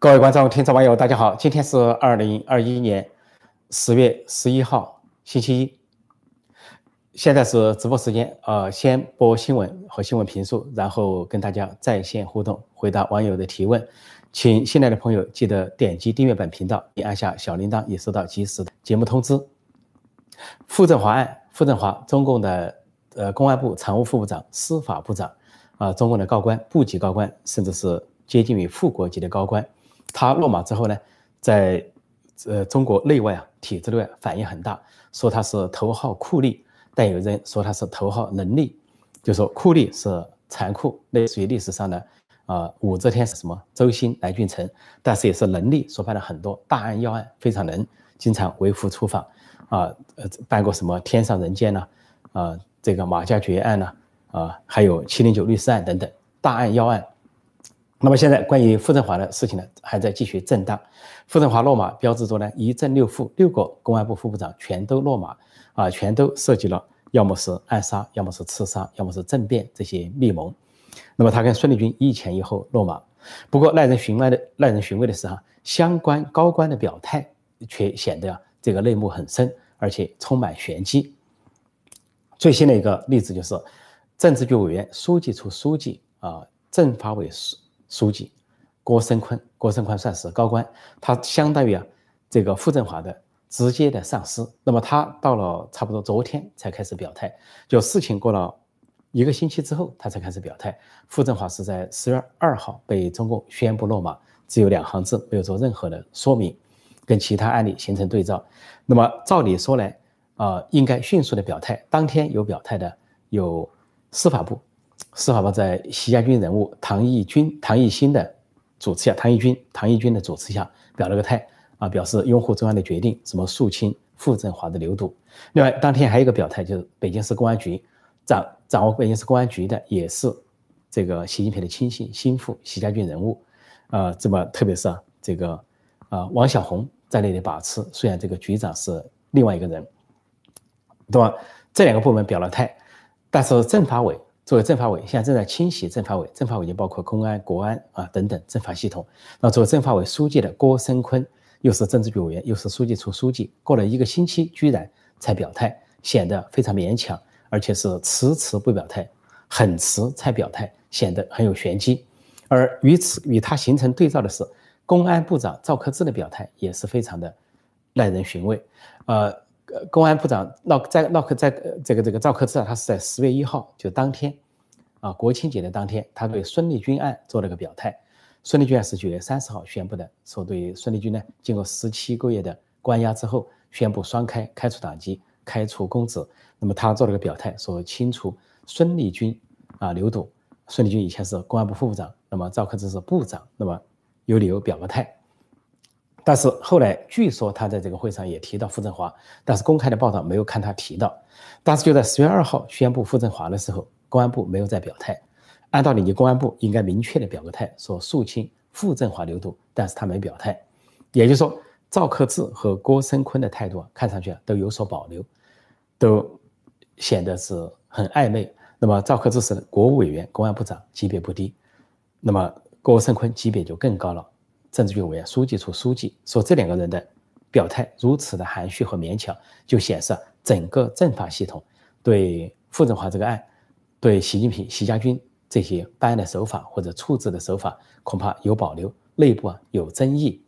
各位观众、听众、网友，大家好！今天是二零二一年十月十一号，星期一。现在是直播时间，呃，先播新闻和新闻评述，然后跟大家在线互动，回答网友的提问。请新来的朋友记得点击订阅本频道，并按下小铃铛，以收到及时的节目通知。傅政华案，傅政华，中共的呃公安部常务副部长、司法部长，啊，中共的高官、部级高官，甚至是接近于副国级的高官。他落马之后呢，在呃中国内外啊体制内反应很大，说他是头号酷吏，但有人说他是头号能力，就说酷吏是残酷，类似于历史上的啊武则天是什么周兴、来俊臣，但是也是能力，说办了很多大案要案，非常能，经常为父出访啊，呃办过什么天上人间呢？啊这个马家爵案呢？啊还有七零九律师案等等大案要案。那么现在关于傅政华的事情呢，还在继续震荡。傅政华落马，标志着呢一正六副，六个公安部副部长全都落马，啊，全都涉及了，要么是暗杀，要么是刺杀，要么是政变这些密谋。那么他跟孙立军一前一后落马。不过耐人寻味的，耐人寻味的是哈，相关高官的表态却显得这个内幕很深，而且充满玄机。最新的一个例子就是，政治局委员、书记处书记啊，政法委书书。记郭声琨，郭声琨算是高官，他相当于啊这个傅政华的直接的上司。那么他到了差不多昨天才开始表态，就事情过了一个星期之后，他才开始表态。傅政华是在十月二号被中共宣布落马，只有两行字，没有做任何的说明，跟其他案例形成对照。那么照理说来，啊应该迅速的表态。当天有表态的有司法部。司法部在习家军人物唐毅军、唐毅新的主持下，唐毅军、唐毅军的主持下表了个态啊，表示拥护中央的决定，什么肃清傅政华的流毒。另外，当天还有一个表态，就是北京市公安局掌掌握北京市公安局的，也是这个习近平的亲信心腹习家军人物，呃，这么特别是啊这个啊王小红在内的把持，虽然这个局长是另外一个人，对吧？这两个部门表了态，但是政法委。作为政法委，现在正在清洗政法委，政法委就包括公安、国安啊等等政法系统。那作为政法委书记的郭声琨，又是政治局委员，又是书记处书记，过了一个星期，居然才表态，显得非常勉强，而且是迟迟不表态，很迟才表态，显得很有玄机。而与此与他形成对照的是，公安部长赵克志的表态也是非常的耐人寻味，呃。公安部长闹在闹克在这个这个赵克志啊，他是在十月一号就当天，啊国庆节的当天，他对孙立军案做了个表态。孙立军案是九月三十号宣布的，说对孙立军呢，经过十七个月的关押之后，宣布双开，开除党籍，开除公职。那么他做了个表态，说清除孙立军啊流毒。孙立军以前是公安部副部长，那么赵克志是部长，那么有理由表个态。但是后来据说他在这个会上也提到傅政华，但是公开的报道没有看他提到。但是就在十月二号宣布傅政华的时候，公安部没有再表态。按道理，你公安部应该明确的表个态，说肃清傅政华流毒，但是他没表态。也就是说，赵克志和郭声琨的态度啊，看上去啊都有所保留，都显得是很暧昧。那么赵克志是国务委员、公安部长，级别不低，那么郭声琨级别就更高了。政治局委员、书记处书记说，这两个人的表态如此的含蓄和勉强，就显示整个政法系统对傅政华这个案，对习近平、习家军这些办案的手法或者处置的手法，恐怕有保留，内部啊有争议。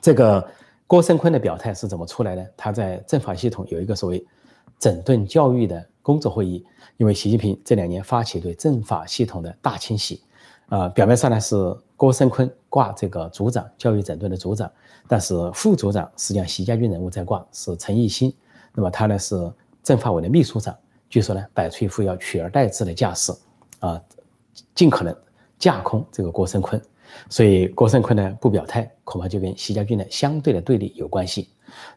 这个郭声琨的表态是怎么出来的？他在政法系统有一个所谓整顿教育的工作会议，因为习近平这两年发起对政法系统的大清洗。啊，表面上呢是郭声琨挂这个组长，教育整顿的组长，但是副组长实际上习家军人物在挂，是陈毅新。那么他呢是政法委的秘书长，据说呢摆出一副要取而代之的架势，啊，尽可能架空这个郭声琨。所以郭声琨呢不表态，恐怕就跟习家军的相对的对立有关系。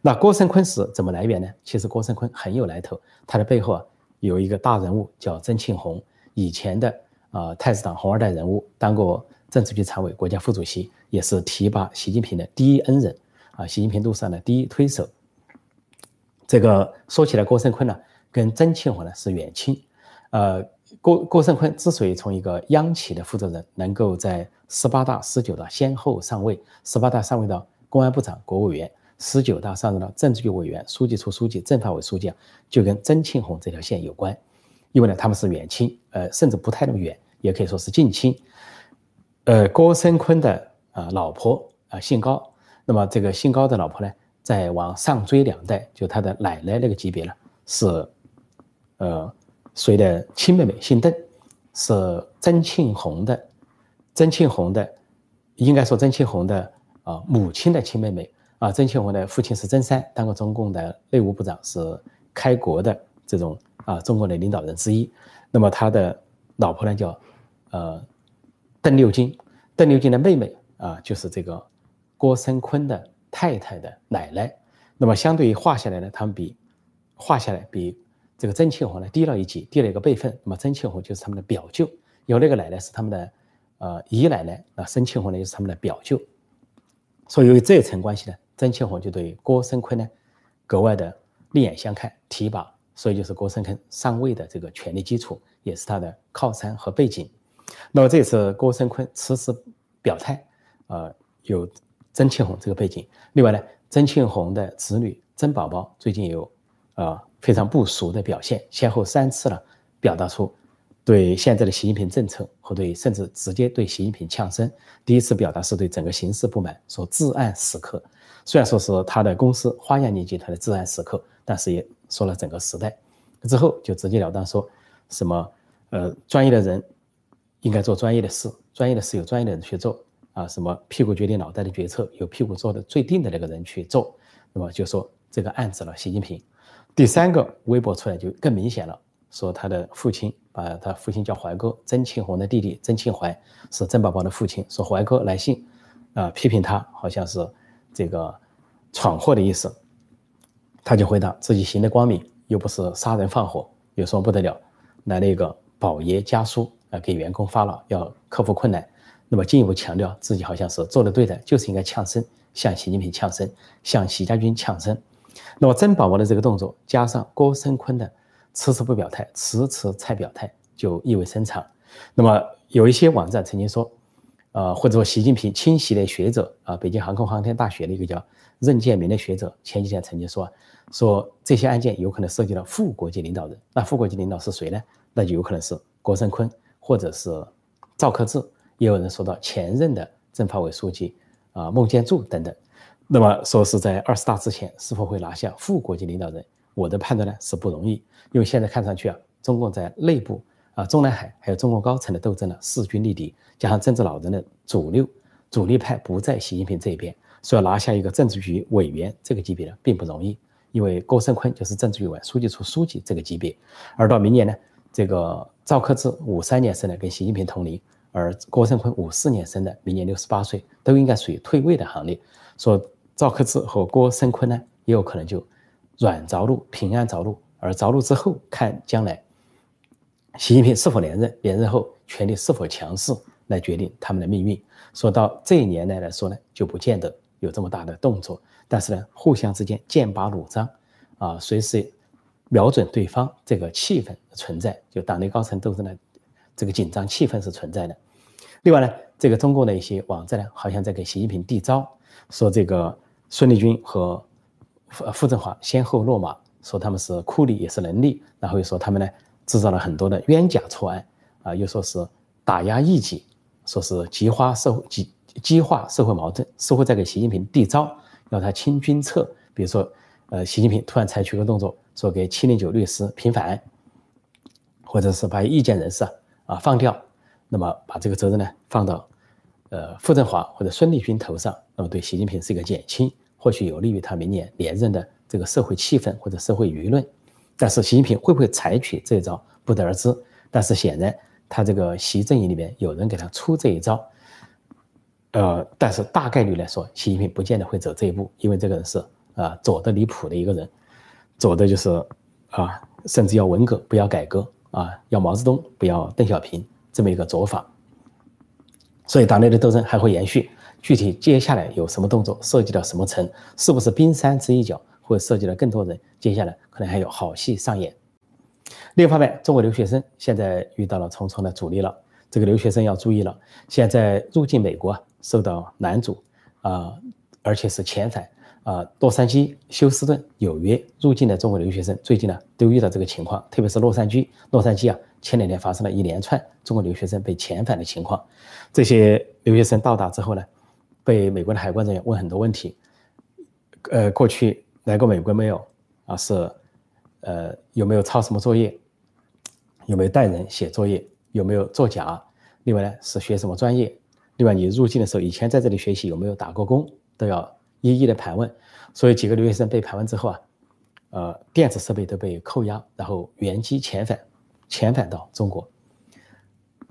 那郭声琨是怎么来源呢？其实郭声琨很有来头，他的背后啊有一个大人物叫曾庆红，以前的。啊，太子党红二代人物，当过政治局常委、国家副主席，也是提拔习近平的第一恩人啊，习近平路上的第一推手。这个说起来，郭声琨呢，跟曾庆红呢是远亲，呃，郭郭声琨之所以从一个央企的负责人，能够在十八大、十九大先后上位，十八大上位到公安部长、国务委员，十九大上任到政治局委员、书记处书记、政法委书记啊，就跟曾庆红这条线有关。因为呢，他们是远亲，呃，甚至不太那么远，也可以说是近亲。呃，郭声琨的啊老婆啊姓高，那么这个姓高的老婆呢，再往上追两代，就他的奶奶那个级别了，是呃谁的亲妹妹，姓邓，是曾庆红的，曾庆红的，应该说曾庆红的啊母亲的亲妹妹啊，曾庆红的父亲是曾山，当过中共的内务部长，是开国的这种。啊，中国的领导人之一，那么他的老婆呢叫，呃，邓六金，邓六金的妹妹啊，就是这个郭声琨的太太的奶奶。那么相对于画下来呢，他们比画下来比这个曾庆红呢低了一级，低了一个辈分。那么曾庆红就是他们的表舅，有那个奶奶是他们的呃姨奶奶，那曾庆红呢就是他们的表舅。所以由于这一层关系呢，曾庆红就对郭声琨呢格外的另眼相看，提拔。所以就是郭声琨上位的这个权力基础，也是他的靠山和背景。那么这次郭声琨迟迟表态，呃，有曾庆红这个背景。另外呢，曾庆红的子女曾宝宝最近有呃非常不俗的表现，先后三次了表达出对现在的习近平政策和对甚至直接对习近平呛声。第一次表达是对整个形势不满，说至暗时刻。虽然说是他的公司花样年集团的至暗时刻，但是也。说了整个时代之后，就直截了当说，什么呃专业的人应该做专业的事，专业的事有专业的人去做啊，什么屁股决定脑袋的决策由屁股做的最定的那个人去做，那么就说这个案子了习近平。第三个微博出来就更明显了，说他的父亲把他父亲叫怀哥，曾庆红的弟弟曾庆怀是曾宝宝的父亲，说怀哥来信啊批评他，好像是这个闯祸的意思。他就回答自己行得光明，又不是杀人放火，有什么不得了？来了一个宝爷家书啊，给员工发了，要克服困难。那么进一步强调自己好像是做的对的，就是应该呛声，向习近平呛声，向习家军呛声。那么曾宝宝的这个动作，加上郭声琨的迟迟不表态，迟迟才表态，就意味深长。那么有一些网站曾经说，呃，或者说习近平亲习的学者啊，北京航空航天大学的一个叫任建明的学者，前几天曾经说。说这些案件有可能涉及到副国级领导人，那副国级领导是谁呢？那就有可能是郭声琨，或者是赵克志，也有人说到前任的政法委书记啊孟建柱等等。那么说是在二十大之前是否会拿下副国级领导人？我的判断呢是不容易，因为现在看上去啊，中共在内部啊中南海还有中共高层的斗争呢势均力敌，加上政治老人的主流主力派不在习近平这一边，所以拿下一个政治局委员这个级别呢并不容易。因为郭声琨就是政治局委书记处书记这个级别，而到明年呢，这个赵克志五三年生的跟习近平同龄，而郭声琨五四年生的，明年六十八岁，都应该属于退位的行列。说赵克志和郭声琨呢，也有可能就软着陆，平安着陆，而着陆之后看将来习近平是否连任，连任后权力是否强势，来决定他们的命运。说到这一年来来说呢，就不见得有这么大的动作。但是呢，互相之间剑拔弩张，啊，随时瞄准对方，这个气氛存在，就党内高层斗争的这个紧张气氛是存在的。另外呢，这个中共的一些网站呢，好像在给习近平递招，说这个孙立军和傅傅政华先后落马，说他们是酷吏也是能力，然后又说他们呢制造了很多的冤假错案，啊，又说是打压异己，说是激化社会激激化社会矛盾，似乎在给习近平递招。要他清君侧，比如说，呃，习近平突然采取个动作，说给七零九律师平反，或者是把意见人士啊放掉，那么把这个责任呢放到，呃，傅政华或者孙立军头上，那么对习近平是一个减轻，或许有利于他明年连任的这个社会气氛或者社会舆论。但是习近平会不会采取这一招，不得而知。但是显然，他这个习阵营里面有人给他出这一招。呃，但是大概率来说，习近平不见得会走这一步，因为这个人是啊左的离谱的一个人，左的就是啊，甚至要文革不要改革啊，要毛泽东不要邓小平这么一个做法。所以党内的斗争还会延续，具体接下来有什么动作，涉及到什么层，是不是冰山之一角，会涉及到更多人，接下来可能还有好戏上演。另一方面，中国留学生现在遇到了重重的阻力了。这个留学生要注意了，现在入境美国受到拦阻啊，而且是遣返啊。洛杉矶、休斯顿、纽约入境的中国留学生最近呢都遇到这个情况，特别是洛杉矶。洛杉矶啊，前两天发生了一连串中国留学生被遣返的情况。这些留学生到达之后呢，被美国的海关人员问很多问题，呃，过去来过美国没有啊？是呃有没有抄什么作业？有没有带人写作业？有没有作假？另外呢，是学什么专业？另外，你入境的时候以前在这里学习有没有打过工？都要一一的盘问。所以几个留学生被盘问之后啊，呃，电子设备都被扣押，然后原机遣返，遣返到中国。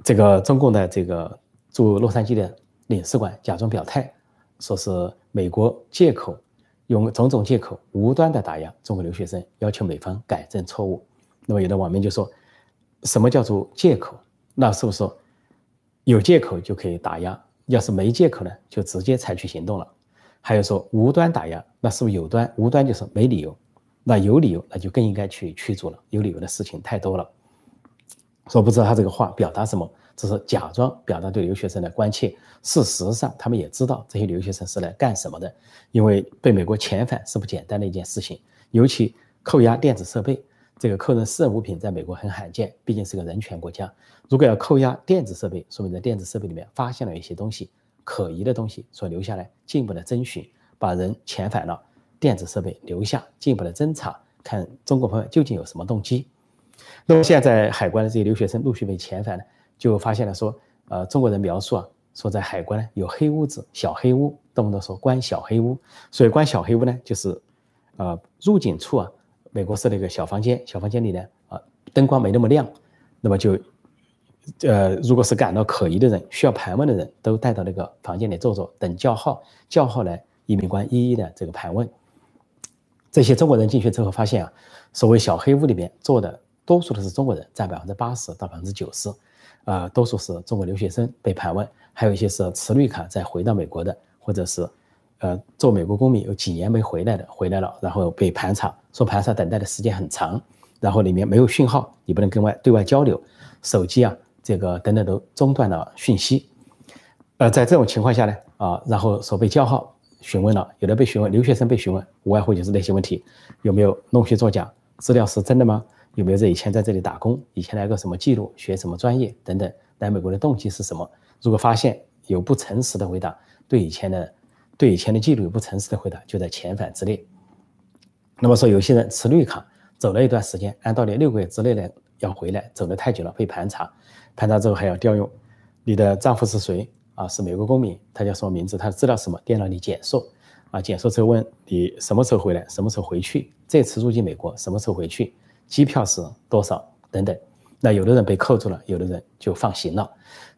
这个中共的这个驻洛杉矶的领事馆假装表态，说是美国借口，用种种借口无端的打压中国留学生，要求美方改正错误。那么有的网民就说，什么叫做借口？那是不是有借口就可以打压？要是没借口呢，就直接采取行动了。还有说无端打压，那是不是有端？无端就是没理由。那有理由，那就更应该去驱逐了。有理由的事情太多了。说不知道他这个话表达什么，只是假装表达对留学生的关切。事实上，他们也知道这些留学生是来干什么的。因为被美国遣返是不简单的一件事情，尤其扣押电子设备。这个扣人私人物品在美国很罕见，毕竟是个人权国家。如果要扣押电子设备，说明在电子设备里面发现了一些东西，可疑的东西，所留下来进一步的侦询，把人遣返了，电子设备留下进一步的侦查，看中国朋友究竟有什么动机。那么现在海关的这些留学生陆续被遣返呢，就发现了说，呃，中国人描述啊，说在海关呢有黑屋子、小黑屋，动不动说关小黑屋，所以关小黑屋呢，就是，呃，入境处啊。美国设了一个小房间，小房间里呢，啊，灯光没那么亮，那么就，呃，如果是感到可疑的人，需要盘问的人，都带到那个房间里坐坐，等叫号，叫号来，移民官一一的这个盘问。这些中国人进去之后发现啊，所谓小黑屋里面坐的多数都是中国人，占百分之八十到百分之九十，啊，多数是中国留学生被盘问，还有一些是持绿卡再回到美国的，或者是。呃，做美国公民有几年没回来的，回来了，然后被盘查，说盘查等待的时间很长，然后里面没有讯号，你不能跟外对外交流，手机啊，这个等等都中断了讯息。呃，在这种情况下呢，啊，然后所被叫号询问了，有的被询问，留学生被询问，无外乎就是那些问题，有没有弄虚作假，资料是真的吗？有没有在以前在这里打工，以前来过什么记录，学什么专业等等，来美国的动机是什么？如果发现有不诚实的回答，对以前的。对以前的记录有不诚实的回答，就在遣返之列。那么说，有些人持绿卡走了一段时间，按道理六个月之内呢要回来，走得太久了被盘查，盘查之后还要调用你的丈夫是谁啊？是美国公民，他叫什么名字？他知道什么？电脑里检索啊，检索之后问你什么时候回来，什么时候回去？这次入境美国什么时候回去？机票是多少？等等。那有的人被扣住了，有的人就放行了。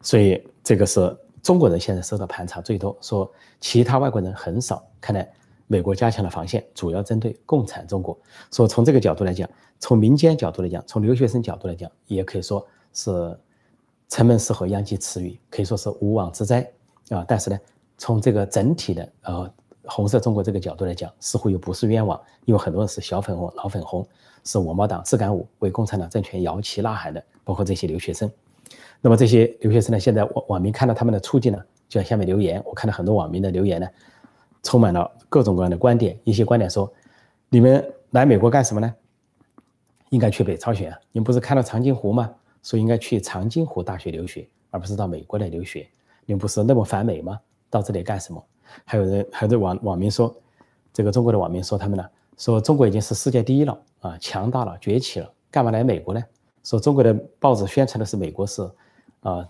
所以这个是。中国人现在受到盘查最多，说其他外国人很少。看来美国加强了防线，主要针对共产中国。说从这个角度来讲，从民间角度来讲，从留学生角度来讲，也可以说是城门失火殃及池鱼，可以说是无妄之灾啊。但是呢，从这个整体的呃红色中国这个角度来讲，似乎又不是冤枉，因为很多人是小粉红、老粉红，是我毛党自敢舞，为共产党政权摇旗呐喊的，包括这些留学生。那么这些留学生呢？现在网网民看到他们的处境呢，就在下面留言。我看到很多网民的留言呢，充满了各种各样的观点。一些观点说：“你们来美国干什么呢？应该去北朝鲜啊！你们不是看到长津湖吗？说应该去长津湖大学留学，而不是到美国来留学。你们不是那么反美吗？到这里干什么？”还有人，还有网网民说：“这个中国的网民说他们呢，说中国已经是世界第一了啊，强大了，崛起了，干嘛来美国呢？说中国的报纸宣传的是美国是。”啊，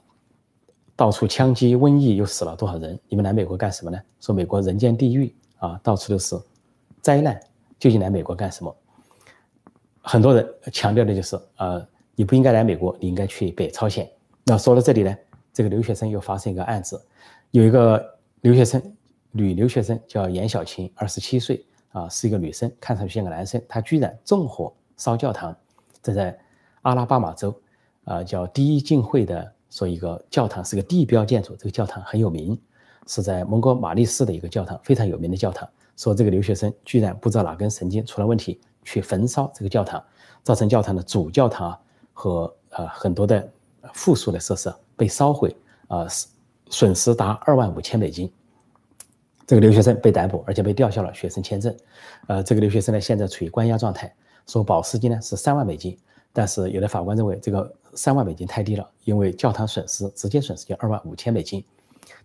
到处枪击、瘟疫，又死了多少人？你们来美国干什么呢？说美国人间地狱啊，到处都是灾难，究竟来美国干什么？很多人强调的就是，呃，你不应该来美国，你应该去北朝鲜。那说到这里呢，这个留学生又发生一个案子，有一个留学生，女留学生叫严小琴，二十七岁，啊，是一个女生，看上去像个男生，她居然纵火烧教堂，这在阿拉巴马州，啊，叫第一浸会的。说一个教堂是个地标建筑，这个教堂很有名，是在蒙哥马利市的一个教堂，非常有名的教堂。说这个留学生居然不知道哪根神经出了问题，去焚烧这个教堂，造成教堂的主教堂啊和呃很多的附属的设施被烧毁，啊损失达二万五千美金。这个留学生被逮捕，而且被吊销了学生签证。呃，这个留学生呢现在处于关押状态，说保释金呢是三万美金，但是有的法官认为这个三万美金太低了，因为教堂损失直接损失就二万五千美金。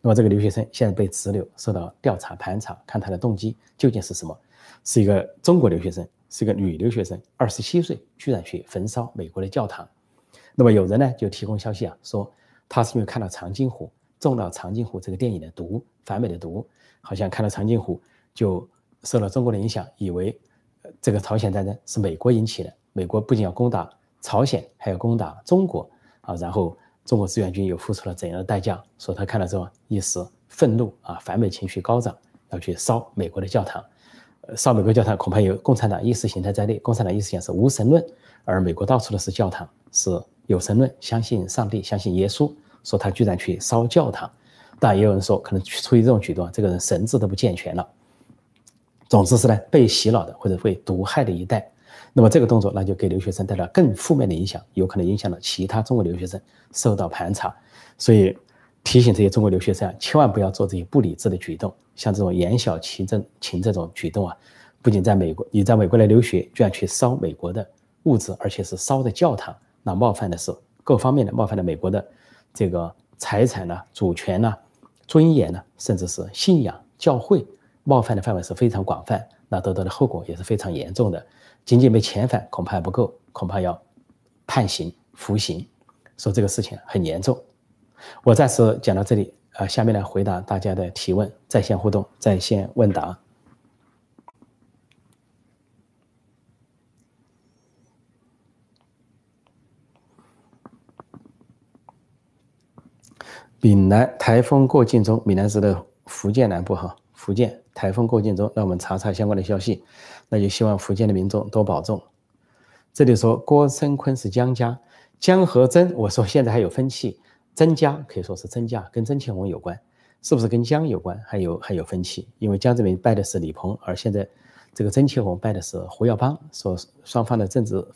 那么这个留学生现在被拘留，受到调查盘查，看他的动机究竟是什么？是一个中国留学生，是个女留学生，二十七岁，居然去焚烧美国的教堂。那么有人呢就提供消息啊，说他是因为看到长津湖中了长津湖这个电影的毒，反美的毒，好像看到长津湖就受了中国的影响，以为这个朝鲜战争是美国引起的，美国不仅要攻打朝鲜，还要攻打中国啊，然后。中国志愿军又付出了怎样的代价？说他看了之后一时愤怒啊，反美情绪高涨，要去烧美国的教堂。烧美国教堂恐怕有共产党意识形态在内。共产党意识形态是无神论，而美国到处都是教堂，是有神论，相信上帝，相信耶稣。说他居然去烧教堂，但也有人说，可能出于这种举动，这个人神智都不健全了。总之是呢，被洗脑的或者被毒害的一代。那么这个动作，那就给留学生带来更负面的影响，有可能影响到其他中国留学生受到盘查。所以提醒这些中国留学生，千万不要做这些不理智的举动。像这种言小其真情这种举动啊，不仅在美国，你在美国来留学，居然去烧美国的物质，而且是烧的教堂，那冒犯的是各方面的，冒犯了美国的这个财产呢、主权呢、尊严呢，甚至是信仰、教会，冒犯的范围是非常广泛，那得到的后果也是非常严重的。仅仅被遣返恐怕还不够，恐怕要判刑服刑，说这个事情很严重。我暂时讲到这里，啊，下面来回答大家的提问，在线互动，在线问答。闽南台风过境中，闽南是的福建南部哈，福建台风过境中，让我们查查相关的消息。那就希望福建的民众多保重。这里说郭声琨是江家，江和曾，我说现在还有分歧，曾家可以说是曾家，跟曾庆红有关，是不是跟江有关？还有还有分歧，因为江泽民拜的是李鹏，而现在这个曾庆红拜的是胡耀邦，说双方的政治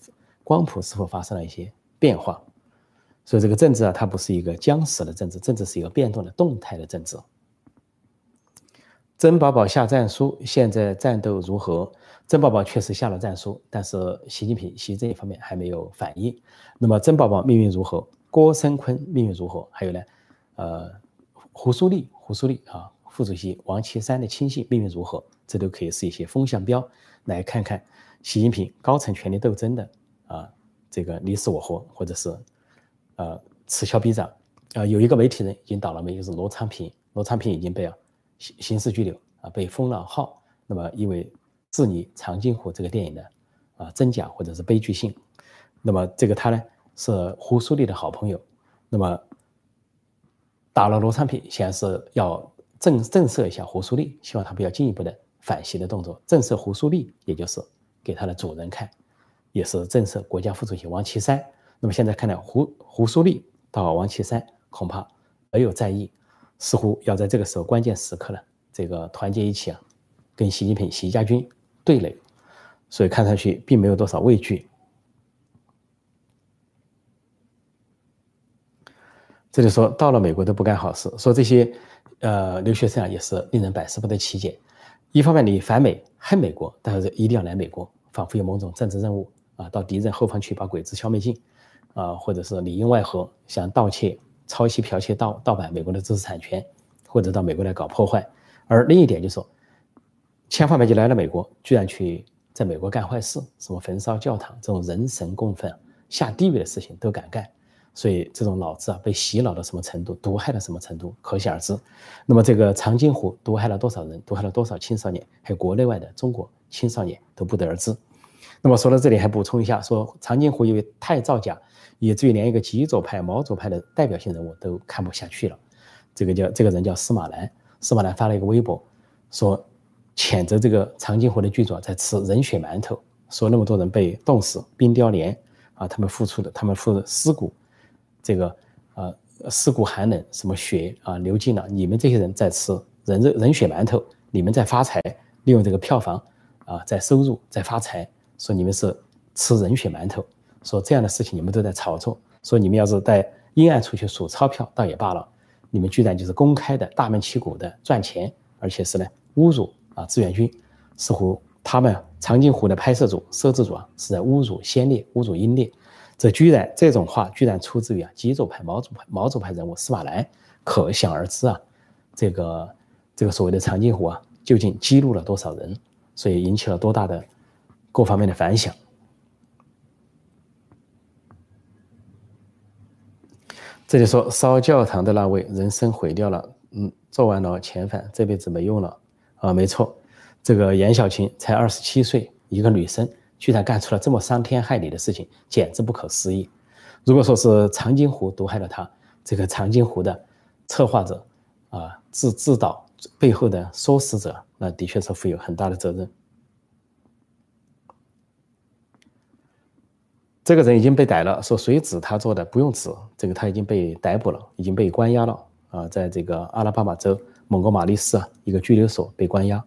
光谱是否发生了一些变化？所以这个政治啊，它不是一个僵死的政治，政治是一个变动的动态的政治。曾宝宝下战书，现在战斗如何？曾宝宝确实下了战书，但是习近平习这一方面还没有反应。那么曾宝宝命运如何？郭声琨命运如何？还有呢？呃，胡苏立，胡苏立啊，副主席王岐山的亲信命运如何？这都可以是一些风向标，来看看习近平高层权力斗争的啊，这个你死我活，或者是呃此消彼长。啊，有一个媒体人已经倒了霉，就是罗昌平，罗昌平已经被刑刑事拘留啊，被封了号。那么因为。质疑长津湖这个电影的啊真假或者是悲剧性，那么这个他呢是胡苏立的好朋友，那么打了罗昌平，显然是要震震慑一下胡苏立，希望他不要进一步的反袭的动作，震慑胡苏立，也就是给他的主人看，也是震慑国家副主席王岐山。那么现在看来，胡胡苏立到王岐山恐怕没有在意，似乎要在这个时候关键时刻呢，这个团结一起啊，跟习近平习家军。对垒，所以看上去并没有多少畏惧。这就说到了美国都不干好事，说这些呃留学生啊也是令人百思不得其解。一方面你反美恨美国，但是一定要来美国，仿佛有某种政治任务啊，到敌人后方去把鬼子消灭尽啊，或者是里应外合想盗窃、抄袭、剽窃、盗盗版美国的知识产权，或者到美国来搞破坏。而另一点就是说。千方百计来了美国，居然去在美国干坏事，什么焚烧教堂这种人神共愤、下地狱的事情都敢干，所以这种脑子啊被洗脑到什么程度，毒害到什么程度，可想而知。那么这个长津湖毒害了多少人，毒害了多少青少年，还有国内外的中国青少年都不得而知。那么说到这里，还补充一下，说长津湖因为太造假，以至于连一个极左派、毛左派的代表性人物都看不下去了。这个叫这个人叫司马南，司马南发了一个微博，说。谴责这个长津湖的剧组在吃人血馒头，说那么多人被冻死、冰雕连啊，他们付出的，他们付的尸骨，这个呃尸骨寒冷，什么血啊流尽了，你们这些人在吃人肉人血馒头，你们在发财，利用这个票房啊在收入在发财，说你们是吃人血馒头，说这样的事情你们都在炒作，说你们要是在阴暗处去数钞票倒也罢了，你们居然就是公开的大门旗鼓的赚钱，而且是呢侮辱啊志愿军，似乎他们长津湖的拍摄组摄制组啊是在侮辱先烈，侮辱英烈，这居然这种话居然出自于啊极左派毛主派毛主派人物司马南，可想而知啊，这个这个所谓的长津湖啊究竟激怒了多少人，所以引起了多大的各方面的反响。这里说烧教堂的那位人生毁掉了，嗯，做完了遣返，这辈子没用了啊，没错，这个严小琴才二十七岁，一个女生居然干出了这么伤天害理的事情，简直不可思议。如果说是长津湖毒害了他，这个长津湖的策划者啊，制制导背后的唆使者，那的确是负有很大的责任。这个人已经被逮了，说谁指他做的不用指，这个他已经被逮捕了，已经被关押了啊，在这个阿拉巴马州蒙哥马利市啊一个拘留所被关押。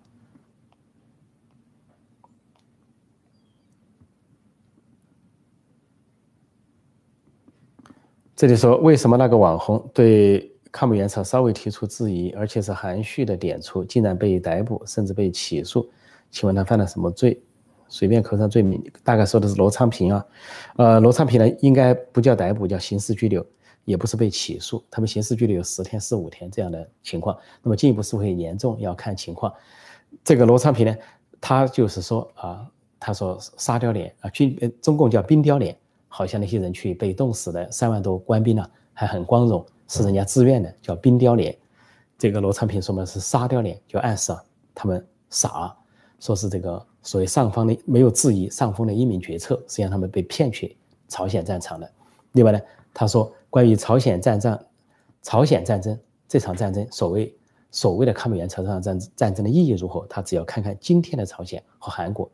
这里说为什么那个网红对抗美援朝稍微提出质疑，而且是含蓄的点出，竟然被逮捕，甚至被起诉？请问他犯了什么罪？随便扣上罪名，大概说的是罗昌平啊，呃，罗昌平呢应该不叫逮捕，叫刑事拘留，也不是被起诉，他们刑事拘留有十天、十五天这样的情况。那么进一步是会严重，要看情况。这个罗昌平呢，他就是说啊，他说沙雕脸啊，军中共叫冰雕脸，好像那些人去被冻死的三万多官兵呢，还很光荣，是人家自愿的，叫冰雕连。这个罗昌平说嘛是沙雕连，就暗示啊，他们傻，说是这个。所谓上方的没有质疑上峰的英明决策，实际上他们被骗去朝鲜战场的。另外呢，他说关于朝鲜战争，朝鲜战争这场战争，所谓所谓的抗美援朝这场战战争的意义如何，他只要看看今天的朝鲜和韩国，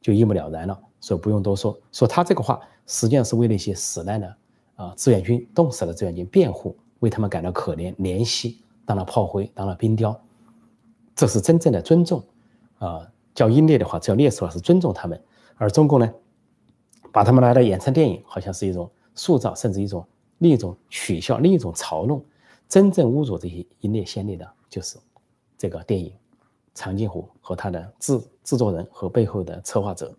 就一目了然了。所以不用多说。说他这个话，实际上是为那些死难的啊志愿军冻死的志愿军辩护，为他们感到可怜怜惜，当了炮灰，当了冰雕，这是真正的尊重啊。叫英烈的话，叫烈士的话是尊重他们，而中共呢，把他们拿来演成电影，好像是一种塑造，甚至一种另一种取笑，另一种嘲弄。真正侮辱这些英烈先烈的，就是这个电影《长津湖》和他的制制作人和背后的策划者。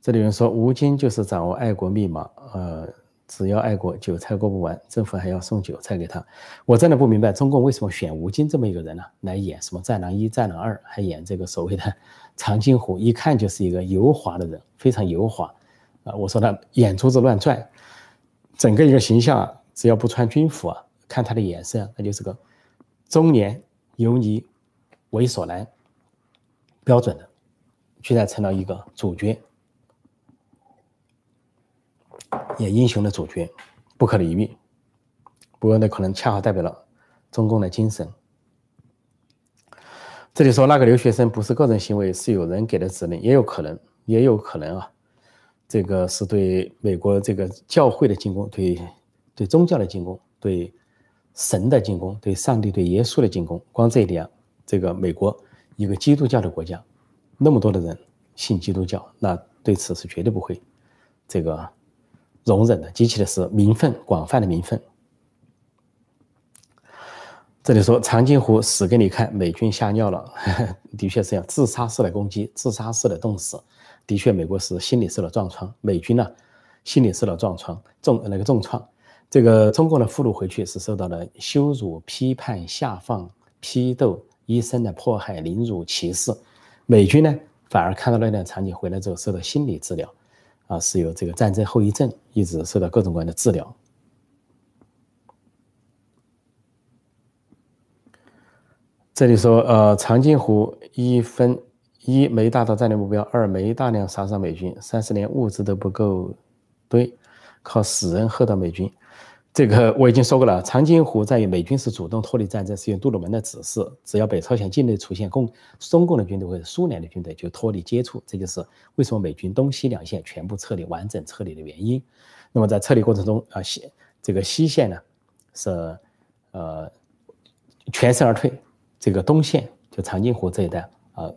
这里有人说，吴京就是掌握爱国密码，呃。只要爱国，韭菜过不完，政府还要送韭菜给他。我真的不明白中共为什么选吴京这么一个人呢？来演什么《战狼一》《战狼二》，还演这个所谓的 长津湖，一看就是一个油滑的人，非常油滑。啊，我说他眼珠子乱转，整个一个形象，只要不穿军服啊，看他的眼神，那就是个中年油腻猥琐男，标准的，居然成了一个主角。演英雄的主角，不可理喻。不过那可能恰好代表了中共的精神。这里说那个留学生不是个人行为，是有人给的指令，也有可能，也有可能啊。这个是对美国这个教会的进攻，对对宗教的进攻，对神的进攻，对上帝、对耶稣的进攻。光这一点，这个美国一个基督教的国家，那么多的人信基督教，那对此是绝对不会这个。容忍的，激起的是民愤，广泛的民愤。这里说长津湖死给你看，美军吓尿了，的确是要自杀式的攻击，自杀式的冻死，的确美国是心理受了重创，美军呢心理受了重创，重那个重创。这个中共的俘虏回去是受到了羞辱、批判、下放、批斗、医生的迫害、凌辱、歧视，美军呢反而看到那段场景回来之后受到心理治疗。啊，是有这个战争后遗症，一直受到各种各样的治疗。这里说，呃，长津湖一分一没达到战略目标，二没大量杀伤美军，三是连物资都不够堆，靠死人喝到美军。这个我已经说过了，长津湖在于美军是主动脱离战争，是用杜鲁门的指示，只要北朝鲜境内出现共中共的军队或者苏联的军队，就脱离接触，这就是为什么美军东西两线全部撤离、完整撤离的原因。那么在撤离过程中啊，西这个西线呢是呃全身而退，这个东线就长津湖这一带啊，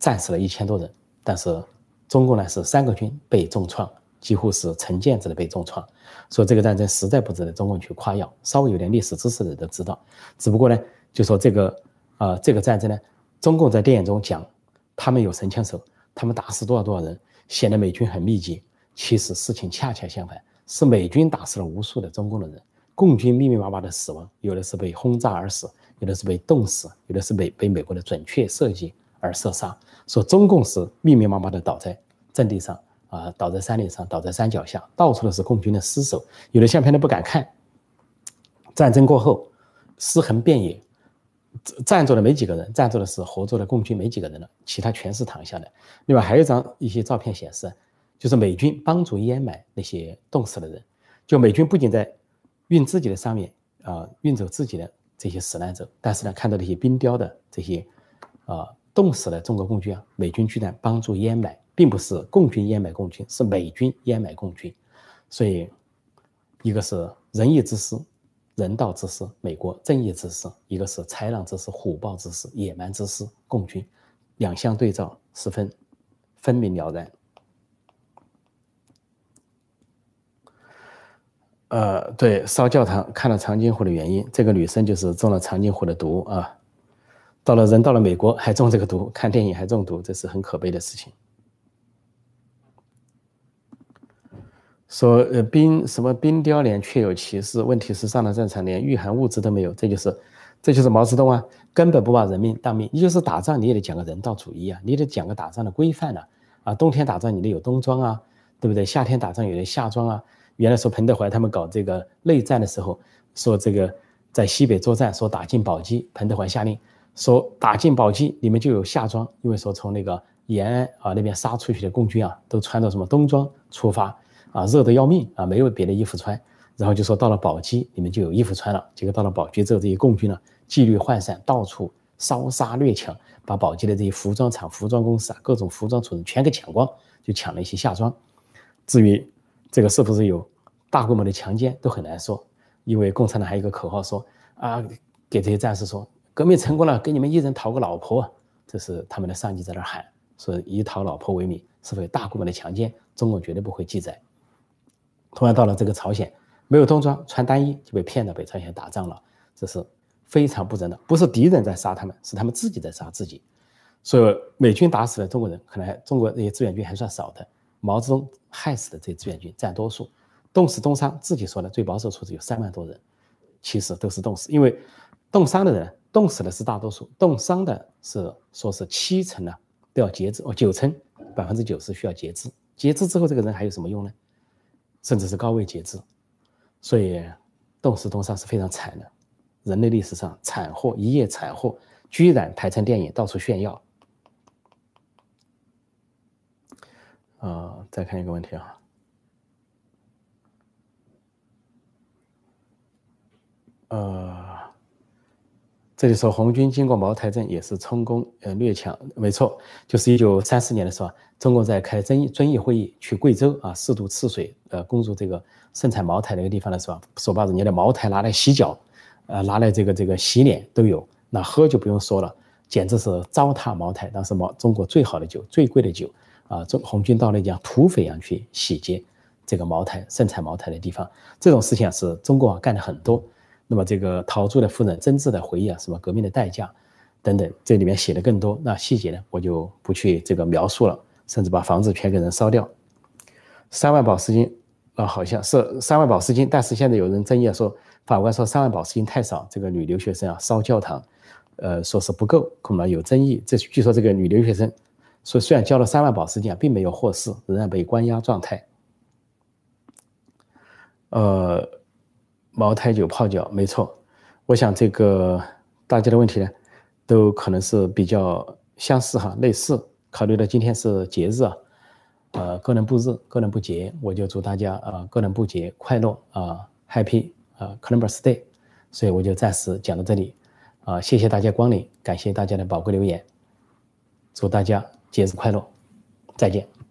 战死了一千多人，但是中共呢是三个军被重创，几乎是成建制的被重创，所以这个战争实在不值得中共去夸耀。稍微有点历史知识的人都知道，只不过呢，就说这个呃这个战争呢，中共在电影中讲他们有神枪手，他们打死多少多少人，显得美军很密集。其实事情恰恰相反，是美军打死了无数的中共的人，共军密密麻麻的死亡，有的是被轰炸而死，有的是被冻死，有的是被被美国的准确设计而射杀。说中共是密密麻麻的倒在阵地上啊，倒在山岭上，倒在山脚下，到处都是共军的尸首，有的相片都不敢看。战争过后，尸横遍野，站着的没几个人，站着的是活着的共军没几个人了，其他全是躺下的。另外还有一张一些照片显示。就是美军帮助掩埋那些冻死的人，就美军不仅在运自己的上面啊运走自己的这些死难者，但是呢，看到那些冰雕的这些啊冻死的中国共军啊，美军居然帮助掩埋，并不是共军掩埋共军，是美军掩埋共军，所以一个是仁义之师、人道之师，美国正义之师；一个是豺狼之师、虎豹之师、野蛮之师，共军，两相对照，十分分明了然。呃，对，烧教堂看了长津湖的原因，这个女生就是中了长津湖的毒啊，到了人到了美国还中这个毒，看电影还中毒，这是很可悲的事情。说呃冰什么冰雕连确有其事，问题是上了战场连御寒物资都没有，这就是这就是毛泽东啊，根本不把人命当命，你就是打仗你也得讲个人道主义啊，你得讲个打仗的规范啊，啊，冬天打仗你得有冬装啊，对不对？夏天打仗有的夏装啊。原来说彭德怀他们搞这个内战的时候，说这个在西北作战，说打进宝鸡，彭德怀下令说打进宝鸡，你们就有夏装，因为说从那个延安啊那边杀出去的共军啊，都穿着什么冬装出发啊，热得要命啊，没有别的衣服穿，然后就说到了宝鸡，你们就有衣服穿了。结果到了宝鸡之后，这些共军呢，纪律涣散，到处烧杀掠抢，把宝鸡的这些服装厂、服装公司啊，各种服装储存全给抢光，就抢了一些夏装。至于。这个是不是有大规模的强奸都很难说，因为共产党还有一个口号说啊，给这些战士说革命成功了，给你们一人讨个老婆，这是他们的上级在那喊，说以讨老婆为名，是否有大规模的强奸？中共绝对不会记载。同样到了这个朝鲜，没有冬装，穿单衣就被骗到北朝鲜打仗了，这是非常不人道，不是敌人在杀他们，是他们自己在杀自己。所以美军打死了中国人，可能还中国那些志愿军还算少的。毛泽东害死的这些志愿军占多数，冻死冻伤，自己说的最保守数字有三万多人，其实都是冻死，因为冻伤的人，冻死的是大多数，冻伤的是说是七成呢都要截肢哦，九成百分之九十需要截肢，截肢之后这个人还有什么用呢？甚至是高位截肢，所以动死动伤是非常惨的，人类历史上惨祸一夜惨祸，居然拍成电影到处炫耀。啊，再看一个问题啊，呃，这里说红军经过茅台镇也是冲攻呃掠抢，没错，就是一九三四年的时候，中国在开遵义遵义会议，去贵州啊四渡赤水，呃攻入这个盛产茅台那个地方的时候，说把人家的茅台拿来洗脚，呃拿来这个这个洗脸都有，那喝就不用说了，简直是糟蹋茅台，当时茅中国最好的酒，最贵的酒。啊，中红军到那讲土匪一样去洗劫这个茅台盛产茅台的地方，这种事情啊是中国啊干的很多。那么这个陶铸的夫人真挚的回忆啊，什么革命的代价等等，这里面写的更多。那细节呢，我就不去这个描述了，甚至把房子全给人烧掉。三万保释金啊，好像是三万保释金，但是现在有人争议说，法官说三万保释金太少，这个女留学生啊烧教堂，呃，说是不够，恐怕有争议。这据说这个女留学生。说虽然交了三万保释金啊，并没有获释，仍然被关押状态。呃，茅台酒泡脚，没错。我想这个大家的问题呢，都可能是比较相似哈，类似。考虑到今天是节日啊，呃，个人不日，个人不节，我就祝大家啊，个人不节快乐啊，Happy 啊，Columbus Day。所以我就暂时讲到这里啊，谢谢大家光临，感谢大家的宝贵留言，祝大家。节日快乐，再见。